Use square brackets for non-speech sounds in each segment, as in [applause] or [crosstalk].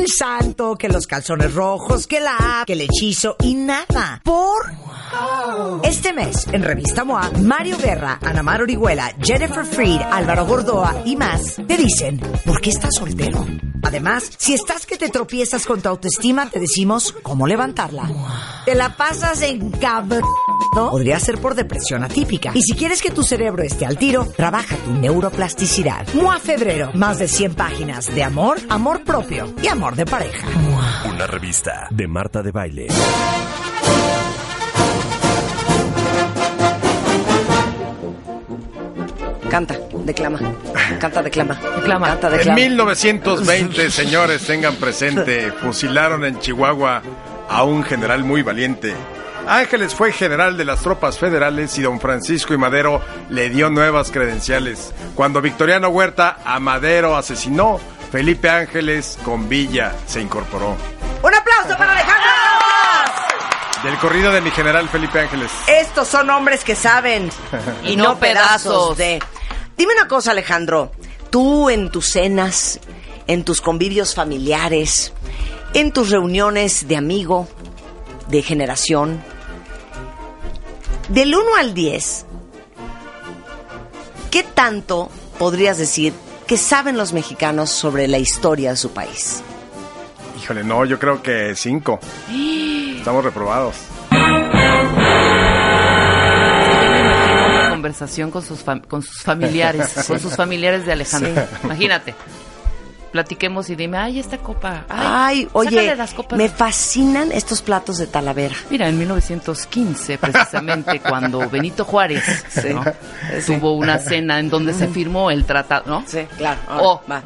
el santo, que los calzones rojos, que la app, que el hechizo y nada. Por este mes, en Revista MOA, Mario Guerra, Ana Mar Orihuela, Jennifer Freed, Álvaro Gordoa y más te dicen por qué estás soltero. Además, si estás que te tropiezas con tu autoestima, te decimos cómo levantarla. Te la pasas en cabrón. Podría ser por depresión atípica. Y si quieres que tu cerebro esté al tiro, trabaja tu neuroplasticidad. MOA Febrero. Más de 100 páginas de amor, amor propio y amor de pareja. Una revista de Marta de Baile. Canta, declama. Canta, declama. Declama. Canta, En declama. 1920, [laughs] señores, tengan presente, fusilaron en Chihuahua a un general muy valiente. Ángeles fue general de las tropas federales y don Francisco y Madero le dio nuevas credenciales. Cuando Victoriano Huerta a Madero asesinó, Felipe Ángeles con Villa se incorporó. ¡Un aplauso para Alejandro! Del corrido de mi general Felipe Ángeles. Estos son hombres que saben [laughs] y no, pedazos. de. Dime una cosa, Alejandro. Tú en tus cenas, en tus convivios familiares, en tus reuniones de amigo, de generación, del 1 al 10, ¿qué tanto podrías decir que saben los mexicanos sobre la historia de su país? Híjole, no, yo creo que cinco. [gasps] Estamos reprobados. Conversación con sus, fam- con sus familiares, [laughs] con sus familiares de Alejandro. Imagínate. Platiquemos y dime, ay, esta copa. Ay, oye, las copas. me fascinan estos platos de Talavera. Mira, en 1915, precisamente, [laughs] cuando Benito Juárez ¿no? tuvo una [laughs] cena en donde se firmó el tratado, ¿no? Sí, claro. Oh. va.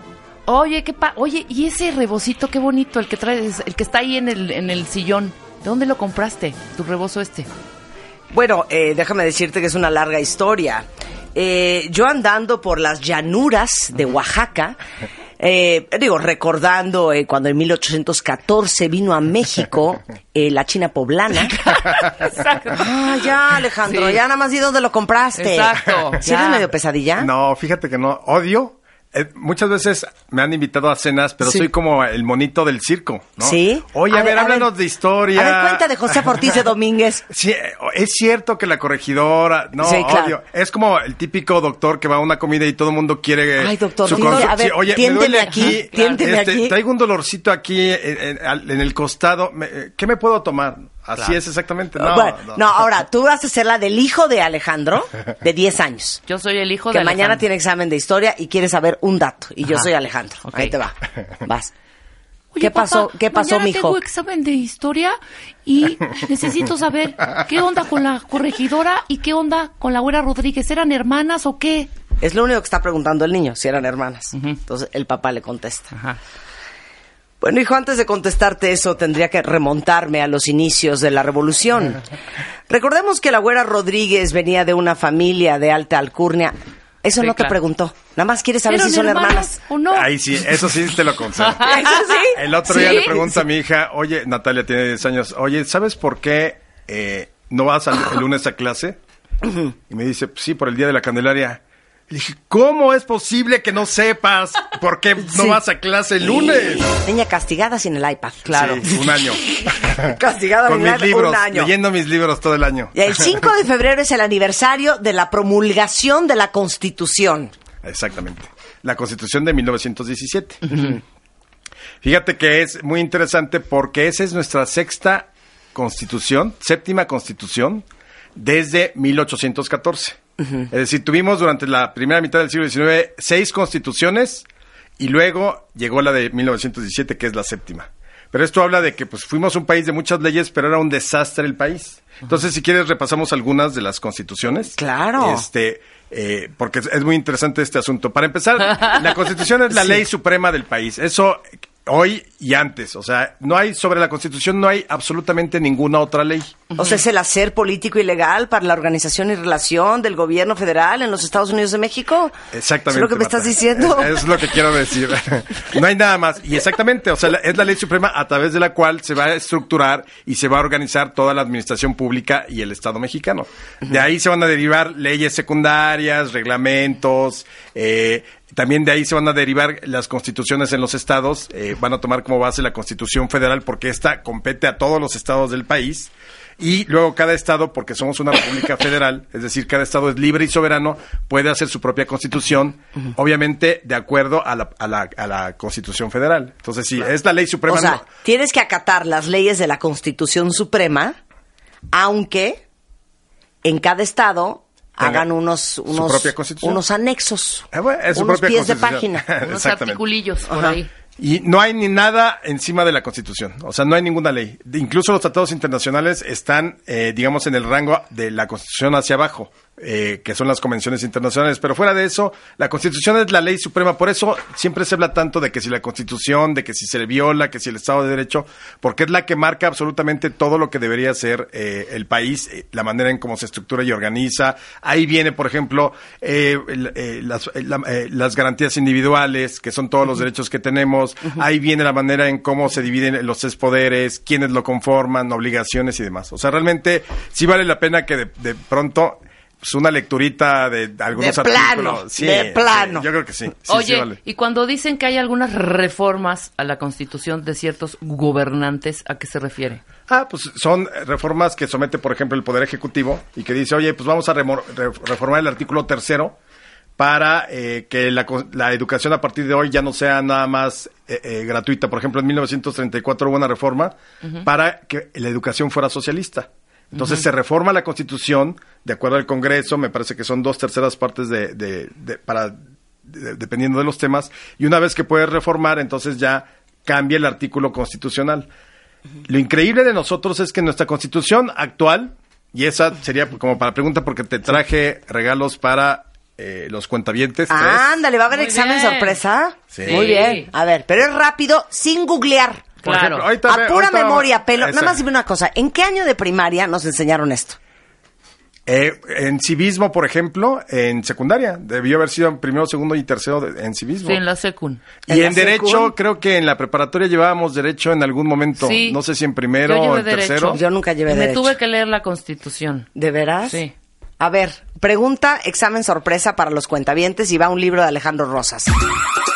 Oye, qué pa Oye, y ese rebocito, qué bonito, el que traes, el que está ahí en el, en el sillón. ¿De dónde lo compraste? Tu rebozo este. Bueno, eh, déjame decirte que es una larga historia. Eh, yo andando por las llanuras de Oaxaca, eh, digo, recordando eh, cuando en 1814 vino a México [laughs] eh, la China poblana. Ah, ya, Alejandro, Sí. ya nada más di dónde lo compraste. Exacto, ¿Sí eres medio pesadilla? No, fíjate que no. Odio. Eh, muchas veces me han invitado a cenas, pero Sí. soy como el monito del circo, ¿no? ¿Sí? Oye, a, ver, háblanos de historia. A ver, cuenta de José Ortiz de [laughs] Domínguez. Sí, eh, es cierto que la corregidora, no, Sí, claro. Es como el típico doctor que va a una comida y todo el mundo quiere Ay, doctor, su tiende- a ver, Sí, oye, me duele aquí, aquí, este, aquí. Traigo un dolorcito aquí en, en- al- en el costado. me- eh, ¿Qué me puedo tomar? Así es exactamente. No, bueno, no. no, ahora, tú vas a ser la del hijo de Alejandro, de 10 años. [laughs] Yo soy el hijo que de mañana Alejandro. tiene examen de historia y quiere saber un dato. Y yo soy Alejandro. Ok. Ahí te va. [laughs] Vas. Oye, ¿Qué pasó? ¿Qué pasó, mañana mijo? tengo examen de historia y [laughs] necesito saber qué onda con la corregidora y qué onda con la güera Rodríguez. ¿Eran hermanas o qué? Es lo único que está preguntando el niño, si eran hermanas. Entonces el papá le contesta. Ajá. Bueno, hijo, antes de contestarte eso, tendría que remontarme a los inicios de la revolución. Recordemos que la güera Rodríguez venía de una familia de alta alcurnia. Eso Sí, no te preguntó. Nada más quieres saber ¿Eran si son hermanas. o no? Ahí sí, eso sí te lo concedo. [laughs] ¿Eso sí? El otro día ¿Sí? le pregunto a mi hija, oye, Natalia tiene 10 años, oye, ¿sabes por qué eh, no vas al- el lunes a clase? Y me dice, "Pues sí, por el día de la Candelaria. Dije, ¿cómo es posible que no sepas por qué no Sí. vas a clase el lunes? Niña castigada sin el iPad. Claro. Sí, un año. [laughs] Castigada Con mis libros, un año. leyendo mis libros todo el año. Y el 5 de febrero es el aniversario de la promulgación de la Constitución. Exactamente. La Constitución de 1917. Fíjate que es muy interesante porque esa es nuestra sexta Constitución, séptima Constitución, desde 1814. Es decir, tuvimos durante la primera mitad del siglo XIX seis constituciones y luego llegó la de 1917, que es la séptima. Pero esto habla de que pues fuimos un país de muchas leyes, pero era un desastre el país. Entonces, si quieres, repasamos algunas de las constituciones. Claro. Este, eh, porque es, es muy interesante este asunto. Para empezar, [laughs] la Constitución es la ley suprema del país. Eso hoy y antes. O sea, no hay sobre la Constitución no hay absolutamente ninguna otra ley. O sea, es el hacer político y legal para la organización y relación del gobierno federal en los Estados Unidos de México. Exactamente. ¿Es lo que me Marta. estás diciendo? Es, [laughs] es lo que quiero decir. [laughs] no hay nada más. Y exactamente, o sea, la- es la ley suprema a través de la cual se va a estructurar y se va a organizar toda la administración pública y el Estado mexicano. De ahí se van a derivar leyes secundarias, reglamentos, eh, También de ahí se van a derivar las constituciones en los estados, eh, van a tomar como base la constitución federal porque esta compete a todos los estados del país. Y luego cada estado, porque somos una república federal, es decir, cada estado es libre y soberano, puede hacer su propia constitución, obviamente de acuerdo a la, a la, a la constitución federal. Entonces, sí, es la ley suprema. O sea, no- tienes que acatar las leyes de la Constitución Suprema, aunque en cada estado hagan unos, unos, unos anexos, bueno, es su unos pies de página. [laughs] Unos articulillos por Ajá. ahí. Y no hay ni nada encima de la Constitución, o sea, no hay ninguna ley. De- Incluso los tratados internacionales están, eh, digamos, en el rango de la Constitución hacia abajo, eh, que son las convenciones internacionales. Pero fuera de eso, la Constitución es la ley suprema. Por eso siempre se habla tanto de que si la Constitución, de que si se le viola, que si el Estado de Derecho, porque es la que marca absolutamente todo lo que debería ser eh, el país, eh, la manera en cómo se estructura y organiza. Ahí viene, por ejemplo, eh, eh, las, la- las garantías individuales, que son todos los derechos que tenemos. Ahí viene la manera en cómo se dividen los tres poderes, quiénes lo conforman, obligaciones y demás. O sea, realmente sí vale la pena que de, de pronto pues, una lecturita de algunos De plano, artículos. Sí, de sí, plano. yo creo que sí. sí, sí Oye, vale. y cuando dicen que hay algunas reformas a la constitución de ciertos gobernantes, ¿a qué se refiere? Ah, pues son reformas que somete, por ejemplo, el Poder Ejecutivo y que dice, oye, pues vamos a remo- re- reformar el artículo tercero para eh, que la, la educación a partir de hoy ya no sea nada más eh, eh, gratuita. Por ejemplo, en 1934 hubo una reforma para que la educación fuera socialista. Entonces se reforma la Constitución de acuerdo al Congreso, me parece que son dos terceras partes de, de- de- para de- dependiendo de los temas y una vez que puedes reformar, entonces ya cambia el artículo constitucional. Lo increíble de nosotros es que nuestra constitución actual, y esa sería como para pregunta porque te traje regalos para eh, los cuentavientes. tres. Ándale, ¿va a haber Muy examen bien. sorpresa? Sí. Muy bien. A ver, pero es rápido, sin googlear. Por Claro. ejemplo, ahorita A pura ahorita- memoria, pelo. Nada más dime una cosa. ¿En qué año de primaria nos enseñaron esto? Eh, en civismo, por ejemplo, en secundaria, debió haber sido en primero, segundo y tercero de- en civismo. Sí, en la secun. Y ¿En derecho, secund? creo que en la preparatoria llevábamos derecho en algún momento. Sí. No sé si en primero Yo o en derecho. tercero. Yo nunca llevé Y me derecho. tuve que leer la constitución. ¿De veras? Sí. A ver, pregunta, examen sorpresa para los cuentavientes y va un libro de Alejandro Rosas.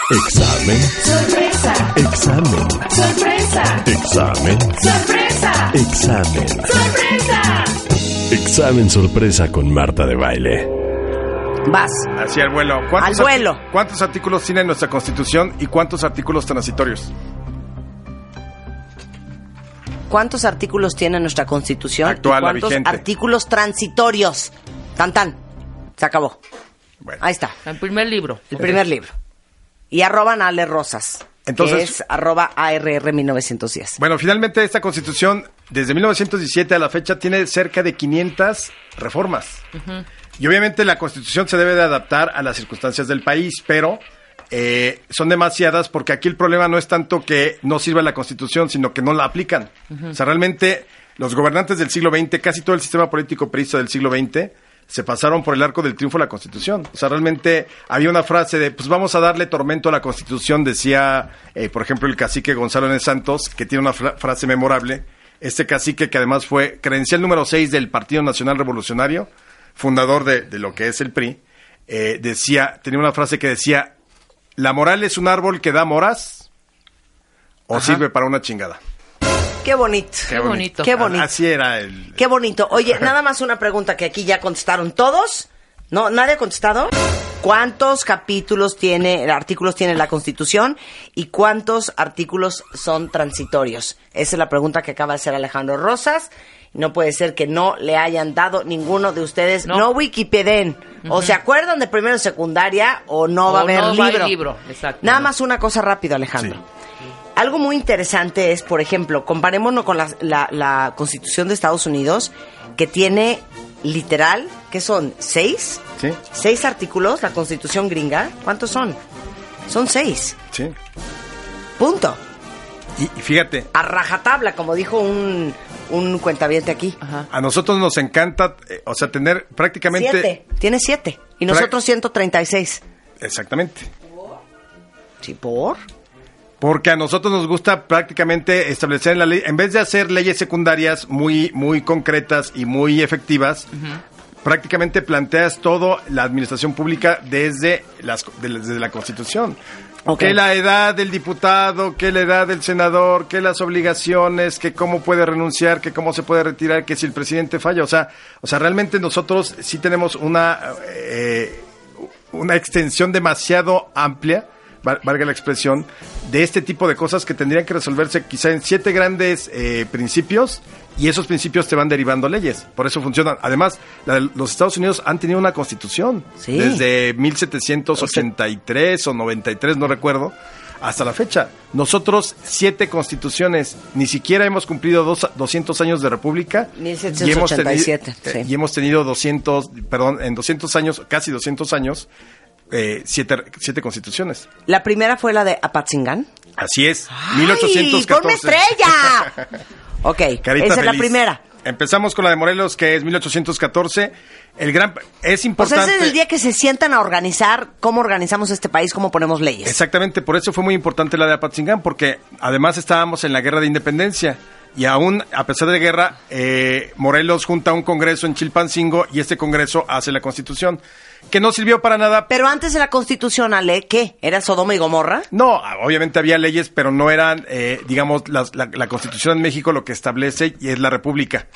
Examen. Sorpresa, Examen. sorpresa, Examen. sorpresa, Examen. sorpresa. Examen sorpresa con Marta de baile. Vas. Hacia el vuelo. ¿Cuántos Al vuelo. ¿Cuántos artículos tiene nuestra Constitución y cuántos artículos transitorios? ¿Cuántos artículos tiene nuestra Constitución? Actual, y ¿Cuántos vigente. artículos transitorios? Tan tan. Se acabó. Bueno. Ahí está. El primer libro. El primer libro. Y arroban a Ale Rosas. Entonces- que es arroba ARR 1910. Bueno, finalmente esta constitución, desde 1917 a la fecha, tiene cerca de 500 reformas. Y obviamente la constitución se debe de adaptar a las circunstancias del país, pero eh, son demasiadas porque aquí el problema no es tanto que no sirva la constitución, sino que no la aplican. O sea, realmente los gobernantes del siglo XX, casi todo el sistema político perista del siglo XX, se pasaron por el arco del triunfo de la Constitución. O sea, realmente había una frase de, pues vamos a darle tormento a la Constitución, decía, eh, por ejemplo, el cacique Gonzalo N. Santos, que tiene una fra- frase memorable. Este cacique que además fue credencial número 6 del Partido Nacional Revolucionario, fundador de, de lo que es el PRI, eh, decía, tenía una frase que decía, la moral es un árbol que da moras o sirve para una chingada. Qué bonito. Qué bonito. Qué bonito. Así era el... Qué bonito. Oye, [laughs] nada más una pregunta que aquí ya contestaron todos. ¿No? ¿Nadie ha contestado? ¿Cuántos capítulos tiene, artículos tiene la Constitución y cuántos artículos son transitorios? Esa es la pregunta que acaba de hacer Alejandro Rosas. No puede ser que no le hayan dado ninguno de ustedes. No, No. Wikipeden. O se acuerdan de primero y secundaria o no va a haber no va a libro. haber libro, exacto. Nada más una cosa rápido, Alejandro. Sí. Algo muy interesante es, por ejemplo, comparémonos con la, la- la Constitución de Estados Unidos, que tiene literal, ¿qué son? ¿Seis? Sí, ¿Seis artículos? La Constitución gringa. ¿Cuántos son? Son seis. sí. Punto. Y, y fíjate, A rajatabla, como dijo un, un cuentaviente aquí. Ajá. a nosotros nos encanta, eh, o sea, tener prácticamente... Siete. Tiene siete. Y nosotros 136. Exactamente. ¿Sí, por? Porque a nosotros nos gusta prácticamente establecer en la ley, en vez de hacer leyes secundarias muy, muy concretas y muy efectivas, prácticamente planteas todo la administración pública desde, las, de- desde la Constitución. Ok. Que la edad del diputado, que la edad del senador, que las obligaciones, que cómo puede renunciar, que cómo se puede retirar, que si el presidente falla. O sea, o sea realmente nosotros sí tenemos una, eh, una extensión demasiado amplia, valga la expresión, de este tipo de cosas que tendrían que resolverse quizá en siete grandes eh, principios y esos principios te van derivando leyes. Por eso funcionan. Además, la los Estados Unidos han tenido una constitución Sí. desde 1783 o 93, no recuerdo, hasta la fecha. Nosotros, siete constituciones, ni siquiera hemos cumplido dos- 200 años de república. y hemos tenido- 1787, eh, sí. y hemos tenido 200, perdón, en 200 años, casi 200 años, eh, siete, siete constituciones. La primera fue la de Apatzingán. Así es, ¡Ay, 1814. ponme estrella! [laughs] ok, Carita esa es la primera. Empezamos con la de Morelos, que es 1814. El gran es importante. ese es el día que se sientan a organizar cómo organizamos este país, cómo ponemos leyes. Exactamente, por eso fue muy importante la de Apatzingán, porque además estábamos en la guerra de independencia. Y aún, a pesar de guerra, eh, Morelos junta un congreso en Chilpancingo y este congreso hace la constitución, que no sirvió para nada. Pero antes de la Constitución, Ale, ¿qué? ¿Era Sodoma y Gomorra? No, obviamente había leyes, pero no eran, eh, digamos, las- la, la constitución en México lo que establece y es la república,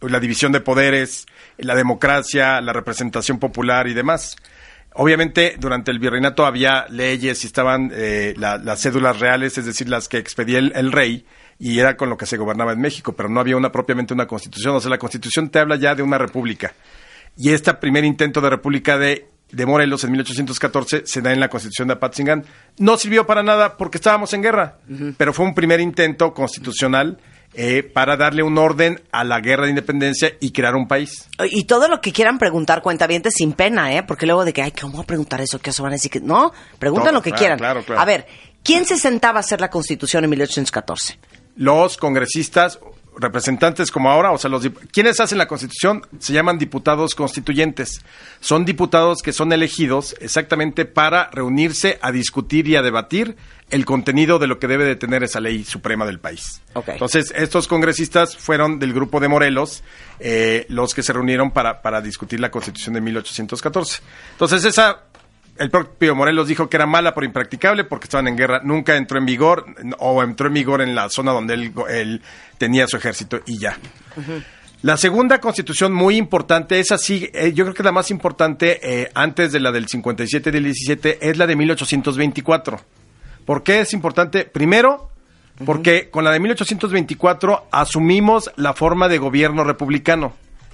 la división de poderes, la democracia, la representación popular y demás. Obviamente, durante el virreinato había leyes y estaban eh, la- las cédulas reales, es decir, las que expedía el, el rey, y era con lo que se gobernaba en México, pero no había una propiamente una constitución. O sea, la constitución te habla ya de una república. Y este primer intento de república de, de Morelos en 1814 se da en la constitución de Apatzingán. No sirvió para nada porque estábamos en guerra, pero fue un primer intento constitucional eh, para darle un orden a la guerra de independencia y crear un país. Y todo lo que quieran preguntar, cuentavientes, sin pena, ¿eh? Porque luego de que, ay, ¿cómo voy a preguntar eso? ¿Qué eso van a decir? que No, preguntan Todo, lo que claro, quieran. claro, claro. A ver, ¿quién se sentaba a hacer la Constitución en 1814? Los congresistas, representantes como ahora, o sea, los quienes hacen la Constitución se llaman diputados constituyentes. Son diputados que son elegidos exactamente para reunirse a discutir y a debatir el contenido de lo que debe de tener esa ley suprema del país. Entonces, estos congresistas fueron del grupo de Morelos eh, los que se reunieron para, para discutir la Constitución de 1814. Entonces, esa el propio Morelos dijo que era mala por impracticable porque estaban en guerra. Nunca entró en vigor o entró en vigor en la zona donde él, él tenía su ejército y ya. La segunda constitución muy importante, esa sí, eh, yo creo que la más importante eh, antes de la del 57 y del 17 es la de 1824. ¿Por qué es importante? Primero, porque con la de 1824 asumimos la forma de gobierno republicano.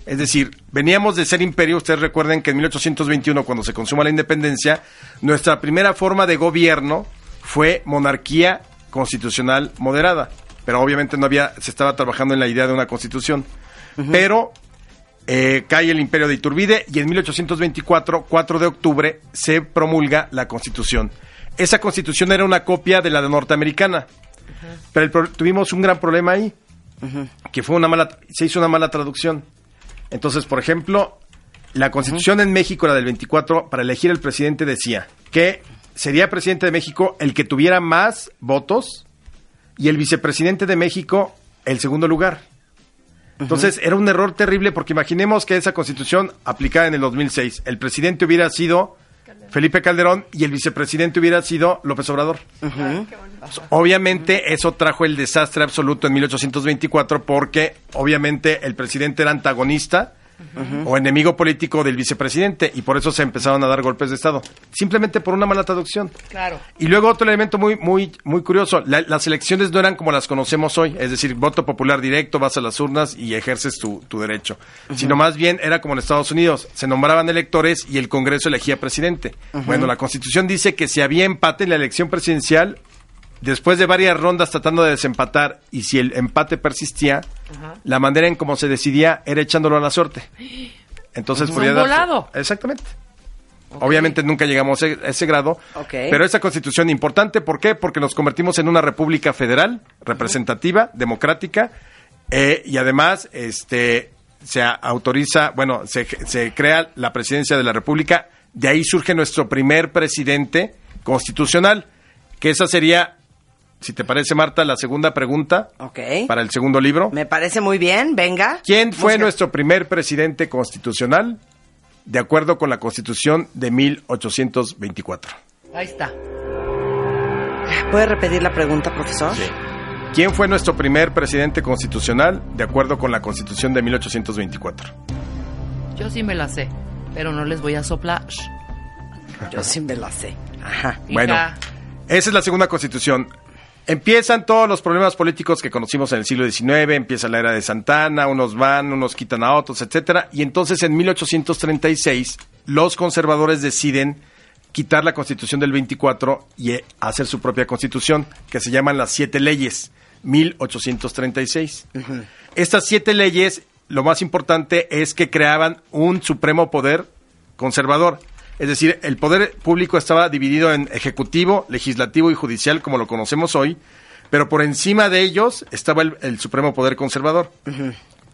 Es decir, veníamos de ser imperio, ustedes recuerden que en 1821, cuando se consuma la independencia, nuestra primera forma de gobierno fue monarquía constitucional moderada. Pero obviamente no había, se estaba trabajando en la idea de una constitución. Pero eh, cae el imperio de Iturbide y en 1824, 4 de octubre, se promulga la constitución. Esa constitución era una copia de la de norteamericana. Pero el tuvimos un gran problema ahí, que fue una mala, se hizo una mala traducción. Entonces, por ejemplo, la constitución en México, la del 24, para elegir el presidente decía que sería presidente de México el que tuviera más votos y el vicepresidente de México el segundo lugar. Entonces era un error terrible porque imaginemos que esa constitución aplicada en el 2006, el presidente hubiera sido Felipe Calderón y el vicepresidente hubiera sido López Obrador. Pues, Obviamente eso trajo el desastre absoluto en 1824 porque obviamente el presidente era antagonista o enemigo político del vicepresidente y por eso se empezaron a dar golpes de Estado. Simplemente por una mala traducción. Claro. Y luego otro elemento muy, muy, muy curioso, la- las elecciones no eran como las conocemos hoy, es decir, voto popular directo, vas a las urnas y ejerces tu, tu derecho, sino más bien era como en Estados Unidos, se nombraban electores y el Congreso elegía presidente. Bueno, la Constitución dice que si había empate en la elección presidencial, después de varias rondas tratando de desempatar y si el empate persistía, la manera en cómo se decidía era echándolo a la suerte. Entonces Ujú. podía Un darse- volado. Exactamente. Obviamente nunca llegamos a a ese grado, pero esa constitución importante, ¿por qué? Porque nos convertimos en una república federal, representativa, democrática, eh, y además este, se autoriza, bueno, se, se crea la presidencia de la república, de ahí surge nuestro primer presidente constitucional, que esa sería, si te parece Marta, la segunda pregunta Ok. para el segundo libro. Me parece muy bien, venga. ¿Quién fue nuestro primer presidente constitucional? de acuerdo con la Constitución de 1824. Ahí está. ¿Puede repetir la pregunta, profesor? ¿Quién fue nuestro primer presidente constitucional de acuerdo con la Constitución de 1824? Yo sí me la sé, pero no les voy a soplar. Yo sí me la sé. Ajá. Bueno, esa es la segunda constitución. Empiezan todos los problemas políticos que conocimos en el siglo XIX, empieza la era de Santana, unos van, unos quitan a otros, etcétera, y entonces en 1836 los conservadores deciden quitar la constitución del 24 y eh, hacer su propia constitución, que se llaman las siete leyes, 1836. Estas siete leyes, lo más importante es que creaban un supremo poder conservador. Es decir, el poder público estaba dividido en ejecutivo, legislativo y judicial, como lo conocemos hoy, pero por encima de ellos estaba el, el supremo poder conservador.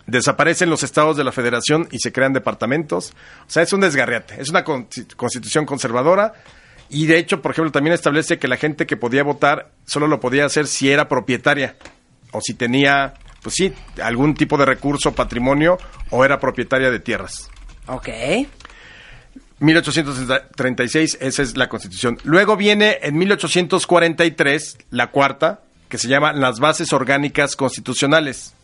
Desaparecen los estados de la federación y se crean departamentos. O sea, es un desgarriate. Es una con- constitución conservadora. Y de hecho, por ejemplo, también establece que la gente que podía votar solo lo podía hacer si era propietaria o si tenía, pues sí, algún tipo de recurso, patrimonio o era propietaria de tierras. Ok. 1836, esa es la constitución. Luego viene en 1843 la cuarta, que se llama las bases orgánicas constitucionales.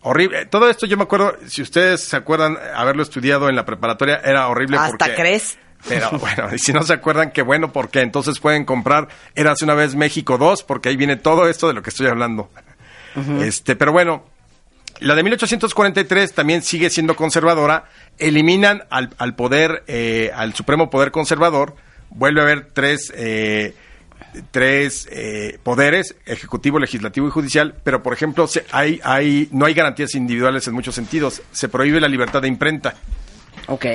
Horrible. Todo esto yo me acuerdo, si ustedes se acuerdan haberlo estudiado en la preparatoria, era horrible ¿Hasta porque... crees? Pero [laughs] bueno, y si no se acuerdan, qué bueno, porque entonces pueden comprar Érase una vez México 2, porque ahí viene todo esto de lo que estoy hablando. Este, pero bueno, la de 1843 también sigue siendo conservadora. Eliminan al, al poder, eh, al supremo poder conservador. Vuelve a haber tres, eh, tres eh, poderes, ejecutivo, legislativo y judicial. Pero, por ejemplo, se- hay, hay, no hay garantías individuales en muchos sentidos. Se prohíbe la libertad de imprenta. Ok.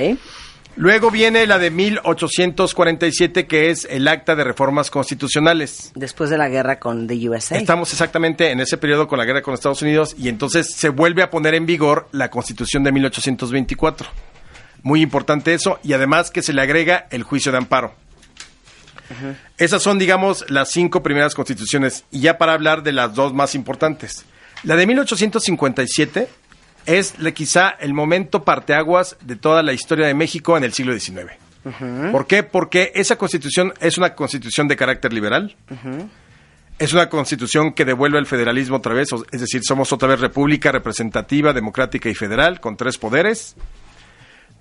Luego viene la de 1847, que es el Acta de Reformas Constitucionales. Después de la guerra con the USA. Estamos exactamente en ese periodo con la guerra con Estados Unidos y entonces se vuelve a poner en vigor la Constitución de 1824. Muy importante eso y además que se le agrega el juicio de amparo. Esas son, digamos, las cinco primeras constituciones y ya para hablar de las dos más importantes. La de 1857 es quizá el momento parteaguas de toda la historia de México en el siglo XIX. ¿Por qué? Porque esa constitución es una constitución de carácter liberal. Es una constitución que devuelve el federalismo otra vez, es decir, somos otra vez república representativa, democrática y federal, con tres poderes.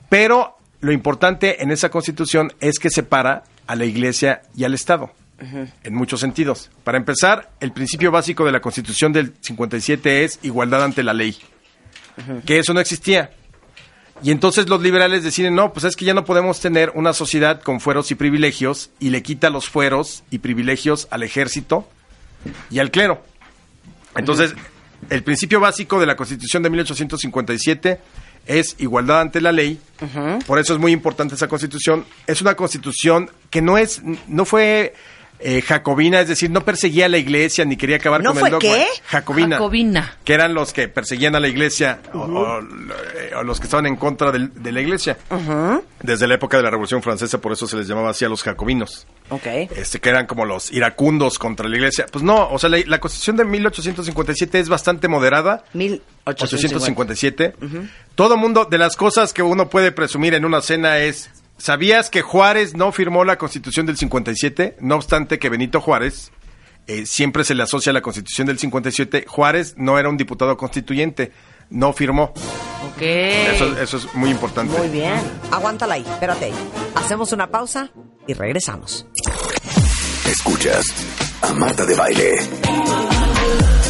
Pero lo importante en esa constitución es que separa a la iglesia y al Estado, en muchos sentidos. Para empezar, el principio básico de la constitución del 57 es igualdad ante la ley, que eso no existía. Y entonces los liberales deciden, no, pues es que ya no podemos tener una sociedad con fueros y privilegios y le quita los fueros y privilegios al ejército y al clero. Entonces, el principio básico de la Constitución de 1857 es igualdad ante la ley. Por eso es muy importante esa Constitución. Es una Constitución que no es, no fue eh, jacobina, es decir, no perseguía a la Iglesia ni quería acabar ¿No con fue el dogma. qué? Jacobina. Jacobina. Que eran los que perseguían a la Iglesia o, o- eh, o los que estaban en contra de la Iglesia. Desde la época de la Revolución Francesa, por eso se les llamaba así a los jacobinos Ok. este, que eran como los iracundos contra la iglesia. Pues no, o sea, la, la constitución de 1857 es bastante moderada. 1857. 857. Todo mundo, de las cosas que uno puede presumir en una cena es, ¿sabías que Juárez no firmó la constitución del 57? No obstante que Benito Juárez, eh, siempre se le asocia a la constitución del 57, Juárez no era un diputado constituyente, no firmó. Ok. Eso, eso es muy importante. Muy bien. Aguántala ahí, espérate ahí. Hacemos una pausa y regresamos. Escuchas a Marta de Baile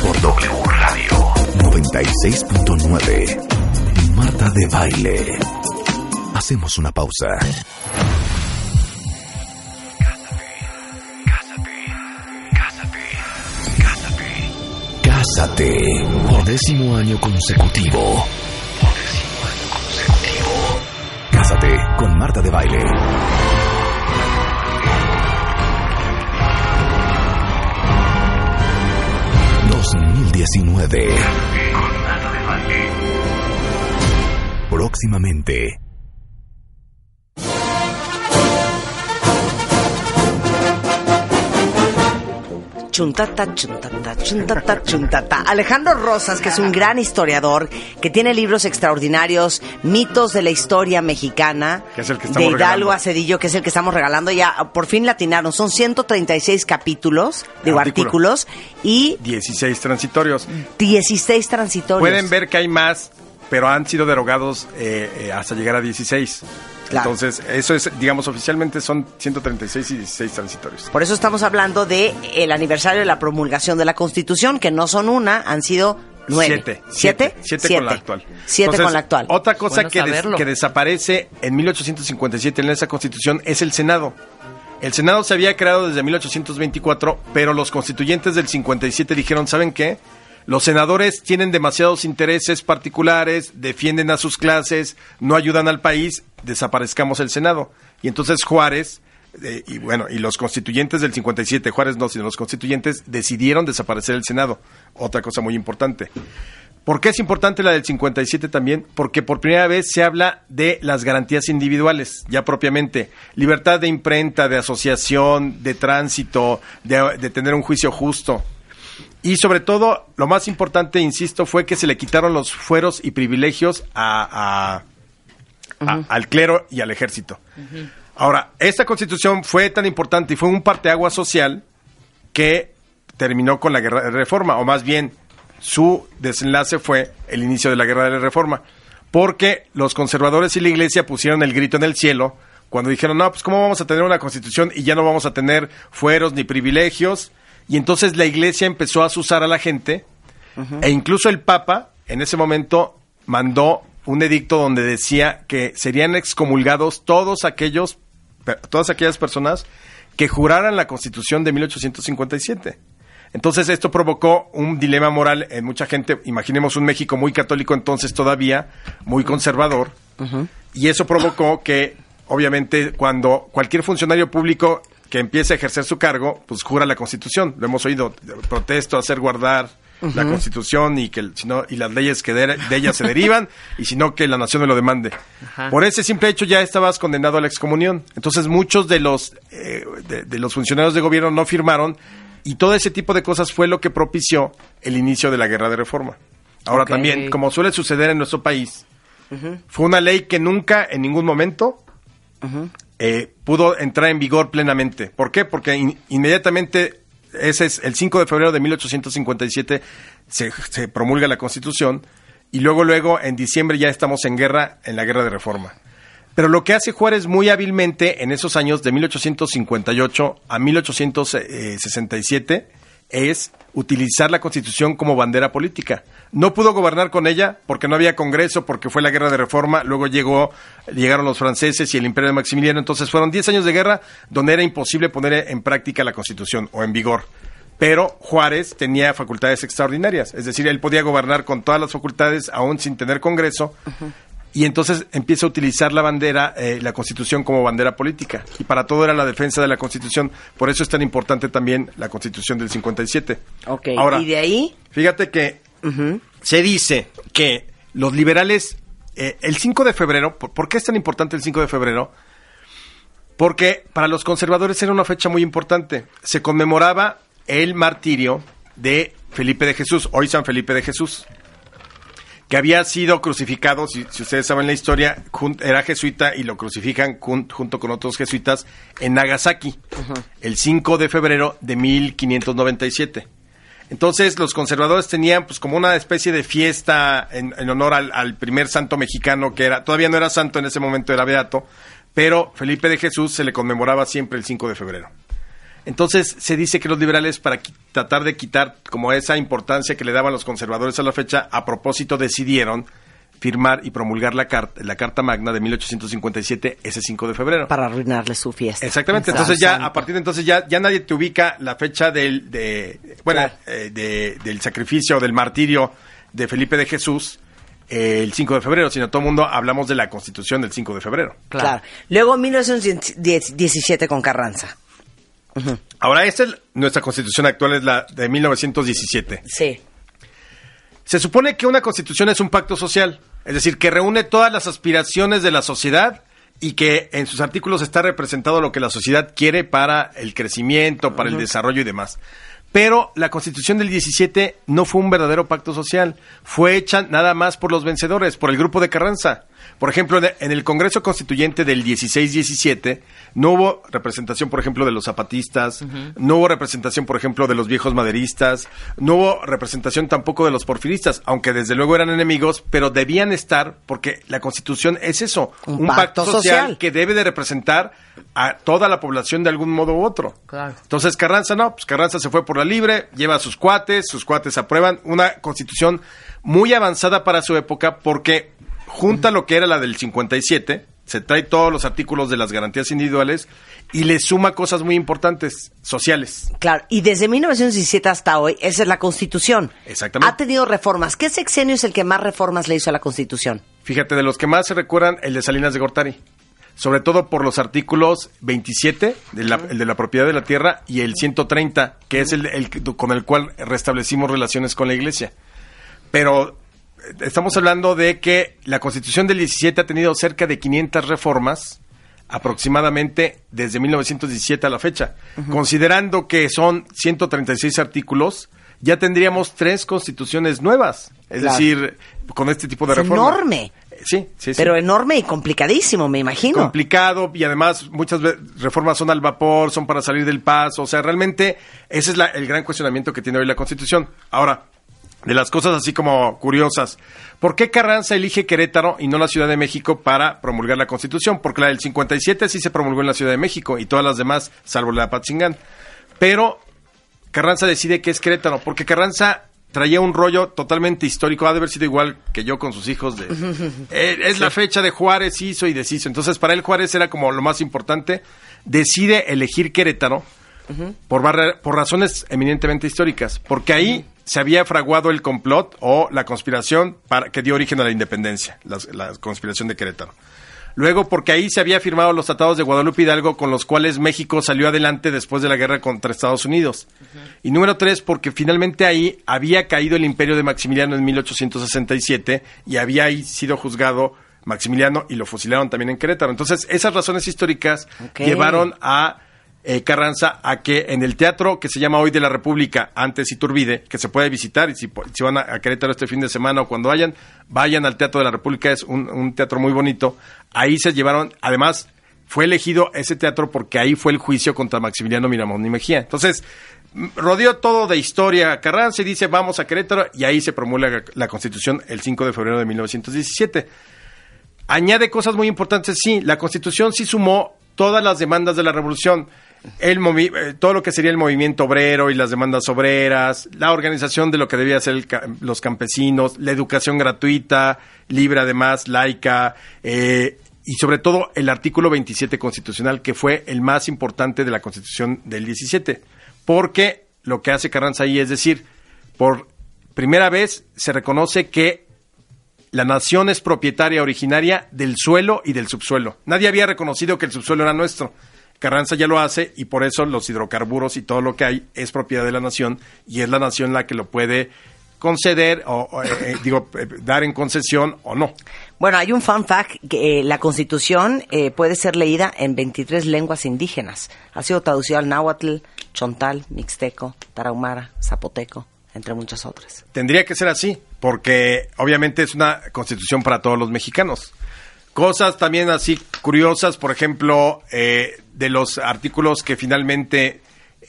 por W Radio 96.9. Marta de Baile. Hacemos una pausa. Cásate por décimo año consecutivo. Por décimo año consecutivo. Cásate con Marta de Baile. ...2019... Próximamente... chuntata, chuntata, chuntata, chuntata. Alejandro Rosas, que es un gran historiador, que tiene libros extraordinarios, mitos de la historia mexicana, Que es el que de Hidalgo regalando. a Cedillo, que es el que estamos regalando. Ya por fin latinaron. Son 136 capítulos, digo Artículo. artículos, y 16 transitorios. 16 transitorios. Pueden ver que hay más, pero han sido derogados eh, eh, hasta llegar a 16. Claro. Entonces, eso es, digamos, oficialmente son 136 y 16 transitorios. Por eso estamos hablando de el aniversario de la promulgación de la Constitución, que no son una, han sido nueve. Siete. ¿Siete? Siete con la actual. Siete Entonces, con la actual. Otra cosa Bueno que, des- que desaparece en 1857 en esa constitución es el Senado. El Senado se había creado desde 1824, pero los constituyentes del 57 dijeron, ¿saben qué? Los senadores tienen demasiados intereses particulares, defienden a sus clases, no ayudan al país, desaparezcamos el Senado. Y entonces Juárez, eh, y bueno, y los constituyentes del 57, Juárez no, sino los constituyentes decidieron desaparecer el Senado. Otra cosa muy importante. ¿Por qué es importante la del 57 también? Porque por primera vez se habla de las garantías individuales, ya propiamente. Libertad de imprenta, de asociación, de tránsito, de, de tener un juicio justo. Y sobre todo, lo más importante, insisto, fue que se le quitaron los fueros y privilegios a, a- a- al clero y al ejército. Ahora, esta constitución fue tan importante y fue un parteagua social que terminó con la guerra de reforma, o más bien su desenlace fue el inicio de la guerra de la reforma, porque los conservadores y la iglesia pusieron el grito en el cielo cuando dijeron, no, pues cómo vamos a tener una constitución y ya no vamos a tener fueros ni privilegios, y entonces la iglesia empezó a asusar a la gente, e incluso el Papa en ese momento mandó un edicto donde decía que serían excomulgados todos aquellos, todas aquellas personas que juraran la Constitución de 1857. Entonces esto provocó un dilema moral en mucha gente. Imaginemos un México muy católico entonces todavía, muy conservador. Y eso provocó que, obviamente, cuando cualquier funcionario público que empiece a ejercer su cargo, pues jura la Constitución. Lo hemos oído, protesto, hacer guardar la Constitución y que el- si no, y las leyes que de, de ella se derivan y si no que la nación me lo demande. Ajá. Por ese simple hecho ya estabas condenado a la excomunión. Entonces muchos de los eh, de, de los funcionarios de gobierno no firmaron y todo ese tipo de cosas fue lo que propició el inicio de la guerra de reforma. Ahora también, como suele suceder en nuestro país, fue una ley que nunca en ningún momento eh, pudo entrar en vigor plenamente. ¿Por qué? Porque in- inmediatamente, ese es el 5 de febrero de 1857, se, se promulga la Constitución y luego, luego, en diciembre ya estamos en guerra, en la guerra de reforma. Pero lo que hace Juárez muy hábilmente en esos años de 1858 a 1867 es utilizar la Constitución como bandera política. No pudo gobernar con ella porque no había Congreso, porque fue la guerra de reforma, luego llegó, llegaron los franceses y el imperio de Maximiliano, entonces fueron 10 años de guerra donde era imposible poner en práctica la Constitución o en vigor. Pero Juárez tenía facultades extraordinarias, es decir, él podía gobernar con todas las facultades aún sin tener Congreso. Y entonces empieza a utilizar la bandera, eh, la Constitución como bandera política. Y para todo era la defensa de la Constitución. Por eso es tan importante también la Constitución del 57. Ok, Ahora, y de ahí, fíjate que se dice que los liberales, eh, el 5 de febrero, ¿por, por qué es tan importante el 5 de febrero? Porque para los conservadores era una fecha muy importante. Se conmemoraba el martirio de Felipe de Jesús, hoy San Felipe de Jesús, que había sido crucificado, si, si ustedes saben la historia, jun- era jesuita y lo crucifican jun- junto con otros jesuitas en Nagasaki, el 5 de febrero de 1597. Entonces los conservadores tenían pues como una especie de fiesta en, honor al, primer santo mexicano que era, todavía no era santo en ese momento, era beato, pero Felipe de Jesús se le conmemoraba siempre el 5 de febrero. Entonces se dice que los liberales, para tratar de quitar como esa importancia que le daban los conservadores a la fecha, a propósito decidieron firmar y promulgar la carta, la Carta Magna de 1857 ese 5 de febrero. para arruinarle su fiesta. Exactamente, entonces ya a partir de entonces ya, ya nadie te ubica la fecha del, de, bueno, Claro. eh, de- del sacrificio, del martirio de Felipe de Jesús eh, el 5 de febrero, sino todo el mundo hablamos de la constitución del 5 de febrero. Claro. Luego 1917 con Carranza. Ahora, esta es nuestra constitución actual, es la de 1917. Sí. Se supone que una constitución es un pacto social, es decir, que reúne todas las aspiraciones de la sociedad y que en sus artículos está representado lo que la sociedad quiere para el crecimiento, para el desarrollo y demás. Pero la constitución del 17 no fue un verdadero pacto social, fue hecha nada más por los vencedores, por el grupo de Carranza. Por ejemplo, en- el Congreso Constituyente del 16-17 no hubo representación, por ejemplo, de los zapatistas, no hubo representación, por ejemplo, de los viejos maderistas, no hubo representación tampoco de los porfiristas, aunque desde luego eran enemigos, pero debían estar porque la Constitución es eso, Un un, pacto pacto, social, social. que debe de representar a toda la población de algún modo u otro. Claro. Entonces Carranza no, pues Carranza se fue por la libre, lleva a sus cuates, sus cuates aprueban una constitución muy avanzada para su época porque junta lo que era la del 57, se trae todos los artículos de las garantías individuales y le suma cosas muy importantes, sociales. Claro, y desde 1917 hasta hoy, esa es la Constitución. Exactamente. Ha tenido reformas. ¿Qué sexenio es el que más reformas le hizo a la Constitución? Fíjate, de los que más se recuerdan, el de Salinas de Gortari. Sobre todo por los artículos 27, de la- el de la propiedad de la tierra, y el 130, que es el, el con el cual restablecimos relaciones con la iglesia. Pero estamos hablando de que la constitución del 17 ha tenido cerca de 500 reformas aproximadamente desde 1917 a la fecha. Considerando que son 136 artículos, ya tendríamos tres constituciones nuevas. Es Claro. decir, con este tipo de Es reforma. enorme. Eh, Sí, sí, sí. Pero enorme y complicadísimo, me imagino. complicado y además muchas reformas son al vapor, son para salir del paso, o sea, realmente ese es la- el gran cuestionamiento que tiene hoy la Constitución. Ahora, de las cosas así como curiosas, ¿por qué Carranza elige Querétaro y no la Ciudad de México para promulgar la Constitución? Porque la del 57 sí se promulgó en la Ciudad de México y todas las demás, salvo la de Apatzingán. Pero Carranza decide que es Querétaro, porque Carranza traía un rollo totalmente histórico, ha de haber sido igual que yo con sus hijos de... [laughs] Eh, es la fecha de Juárez hizo y deshizo, entonces para él Juárez era como lo más importante, decide elegir Querétaro por, barra- por razones eminentemente históricas, porque ahí se había fraguado el complot o la conspiración para, que dio origen a la independencia, la conspiración de Querétaro. Luego, porque ahí se había firmado los tratados de Guadalupe Hidalgo con los cuales México salió adelante después de la guerra contra Estados Unidos. Y número tres, porque finalmente ahí había caído el imperio de Maximiliano en 1867 y había ahí sido juzgado Maximiliano y lo fusilaron también en Querétaro. Entonces, esas razones históricas llevaron a eh, Carranza a que en el teatro que se llama hoy de la República, antes Iturbide, que se puede visitar y si, van a, Querétaro este fin de semana o cuando vayan, vayan al Teatro de la República, es un, teatro muy bonito. Ahí se llevaron, además, fue elegido ese teatro porque ahí fue el juicio contra Maximiliano Miramón y Mejía. Entonces, rodeó todo de historia Carranza y dice, vamos a Querétaro, y ahí se promulga la Constitución el 5 de febrero de 1917. Añade cosas muy importantes, sí, la Constitución sí sumó todas las demandas de la revolución, el movi- eh, todo lo que sería el movimiento obrero y las demandas obreras, la organización de lo que debía ser los campesinos, la educación gratuita, libre además, laica, eh, y sobre todo el artículo 27 constitucional, que fue el más importante de la Constitución del 17, porque lo que hace Carranza ahí es decir, por primera vez se reconoce que la nación es propietaria originaria del suelo y del subsuelo. Nadie había reconocido que el subsuelo era nuestro. Carranza ya lo hace y por eso los hidrocarburos y todo lo que hay es propiedad de la nación y es la nación la que lo puede conceder o, o, eh, eh, [laughs] digo eh, dar en concesión o no. Bueno, hay un fun fact que eh, la Constitución eh, puede ser leída en 23 lenguas indígenas. Ha sido traducida al náhuatl, chontal, mixteco, tarahumara, zapoteco, entre muchas otras. Tendría que ser así, porque obviamente es una constitución para todos los mexicanos. Cosas también así curiosas, por ejemplo, eh, de los artículos que finalmente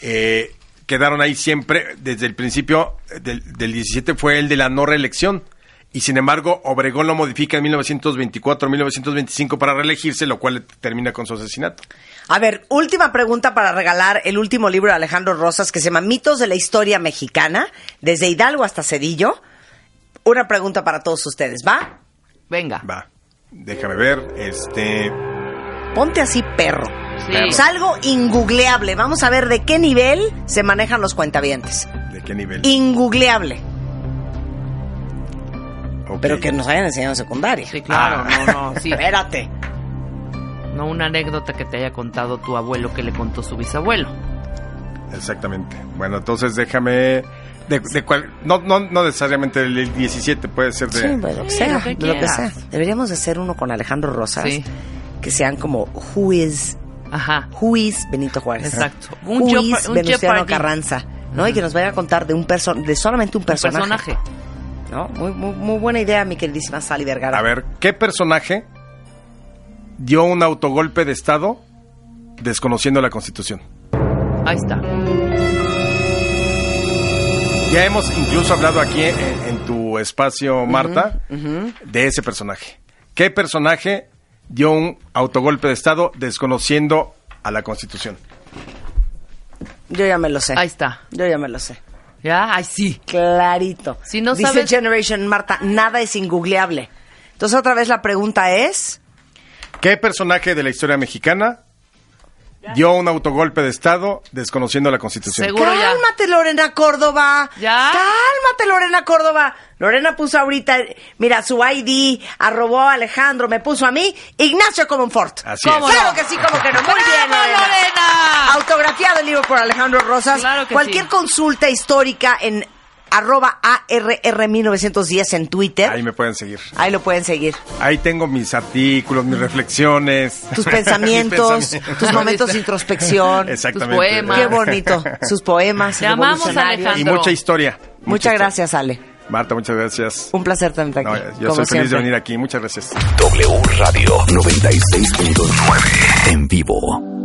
eh, quedaron ahí siempre, desde el principio del, del 17 fue el de la no reelección. Y sin embargo, Obregón lo modifica en 1924-1925 para reelegirse, lo cual termina con su asesinato. A ver, última pregunta para regalar el último libro de Alejandro Rosas que se llama Mitos de la Historia Mexicana, desde Hidalgo hasta Cedillo. Una pregunta para todos ustedes, ¿va? Venga. Va, déjame ver, este... Ponte así, perro. Sí. Sea, algo ingoogleable. Vamos a ver de qué nivel se manejan los cuentavientes. ¿De qué nivel? Ingoogleable. Ok. Pero que nos hayan enseñado en secundaria. Sí, claro, Ah. no, no, sí. [laughs] Espérate. No una anécdota que te haya contado tu abuelo que le contó su bisabuelo. Exactamente. Bueno, entonces déjame... De, de cual, no, no, no necesariamente del 17, puede ser de... Sí, bueno, lo que Sí, sea, lo que de lo que sea. Deberíamos de hacer uno con Alejandro Rosas. Sí. Que sean como Who is, Ajá. who is Benito Juárez. Exacto. Un who Jeopa- is un Venustiano. Carranza. ¿no? Y que nos vaya a contar de un perso de solamente un Un personaje. personaje. ¿no? Muy, muy, muy buena idea, mi queridísima Sally Vergara. A ver, ¿qué personaje dio un autogolpe de Estado desconociendo la Constitución? Ahí está. Ya hemos incluso hablado aquí en, en tu espacio, Marta, de ese personaje. ¿Qué personaje dio un autogolpe de Estado desconociendo a la Constitución? Yo ya me lo sé. Ahí está. Yo ya me lo sé. Ya, ay, sí. Clarito. Si no Dice sabes- Generation Marta, nada es ingoogleable. Entonces otra vez la pregunta es, ¿Qué personaje de la historia mexicana dio un autogolpe de Estado desconociendo la Constitución? Seguro ya. cálmate Lorena Córdoba. ¿Ya? Cálmate Lorena Córdoba. Lorena puso ahorita, mira, su ID, arrobó a Alejandro, me puso a mí, Ignacio Comonfort. Así ¿Cómo es. Claro no? que sí, como que no. Muy ¡Bravo, bien, Lorena. Lorena! Autografiado el libro por Alejandro Rosas. Claro que Cualquier sí. consulta histórica en arroba ARR1910 en Twitter. Ahí me pueden seguir. Ahí lo pueden seguir. Ahí tengo mis artículos, mis reflexiones. Tus [laughs] pensamientos, tus momentos de introspección. [laughs] Exactamente. Tus poemas. Qué bonito. Sus poemas. Te amamos, revolucionarios. Alejandro. Y mucha historia. Mucha Muchas historia. gracias, Ale. Marta, muchas gracias. Un placer tenerte aquí. No, yo como soy feliz de venir aquí. Muchas gracias. W Radio 96.9 en vivo.